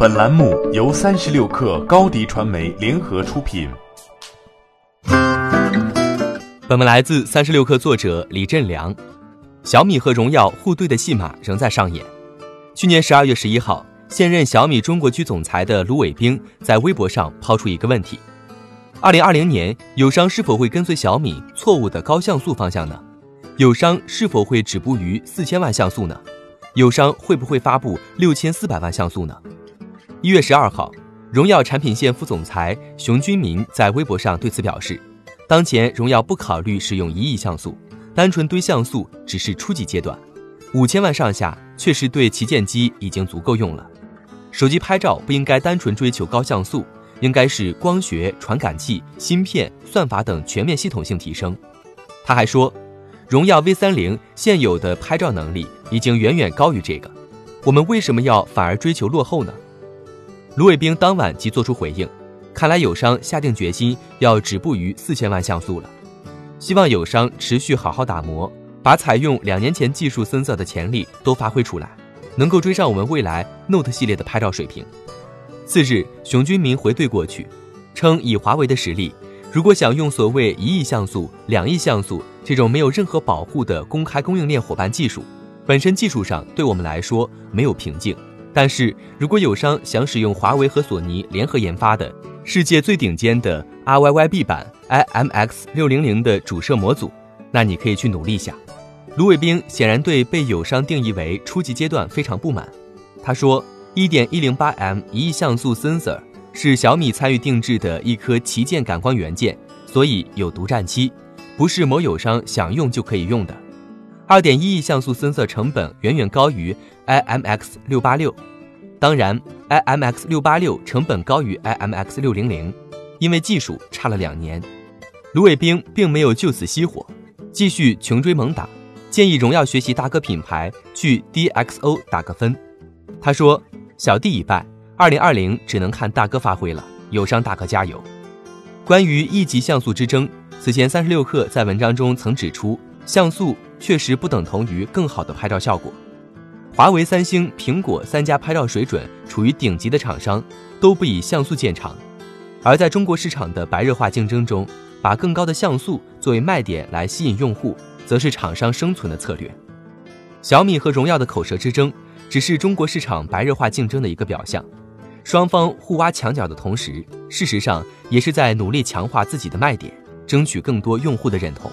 本栏目由三十六氪高低传媒联合出品。本文来自三十六氪作者李振良。小米和荣耀互怼的戏码仍在上演。去年十二月十一号，现任小米中国区总裁的卢伟冰在微博上抛出一个问题：二零二零年，友商是否会跟随小米错误的高像素方向呢？友商是否会止步于四千万像素呢？友商会不会发布六千四百万像素呢？一月十二号，荣耀产品线副总裁熊军民在微博上对此表示，当前荣耀不考虑使用一亿像素，单纯堆像素只是初级阶段，五千万上下确实对旗舰机已经足够用了。手机拍照不应该单纯追求高像素，应该是光学、传感器、芯片、算法等全面系统性提升。他还说。荣耀 V 三零现有的拍照能力已经远远高于这个，我们为什么要反而追求落后呢？卢伟冰当晚即作出回应，看来友商下定决心要止步于四千万像素了，希望友商持续好好打磨，把采用两年前技术增色的潜力都发挥出来，能够追上我们未来 Note 系列的拍照水平。次日，熊军民回怼过去，称以华为的实力。如果想用所谓一亿像素、两亿像素这种没有任何保护的公开供应链伙伴技术，本身技术上对我们来说没有瓶颈。但是如果友商想使用华为和索尼联合研发的世界最顶尖的 RYYB 版 IMX 六零零的主摄模组，那你可以去努力一下。卢伟冰显然对被友商定义为初级阶段非常不满。他说：“一点一零八 M 一亿像素 sensor。”是小米参与定制的一颗旗舰感光元件，所以有独占期，不是某友商想用就可以用的。二点一亿像素深色成本远远高于 IMX 六八六，当然 IMX 六八六成本高于 IMX 六零零，因为技术差了两年。卢伟冰并没有就此熄火，继续穷追猛打，建议荣耀学习大哥品牌去 DXO 打个分。他说：“小弟已败。”二零二零只能看大哥发挥了，友商大哥加油！关于一级像素之争，此前三十六氪在文章中曾指出，像素确实不等同于更好的拍照效果。华为、三星、苹果三家拍照水准处于顶级的厂商，都不以像素见长。而在中国市场的白热化竞争中，把更高的像素作为卖点来吸引用户，则是厂商生存的策略。小米和荣耀的口舌之争，只是中国市场白热化竞争的一个表象。双方互挖墙角的同时，事实上也是在努力强化自己的卖点，争取更多用户的认同。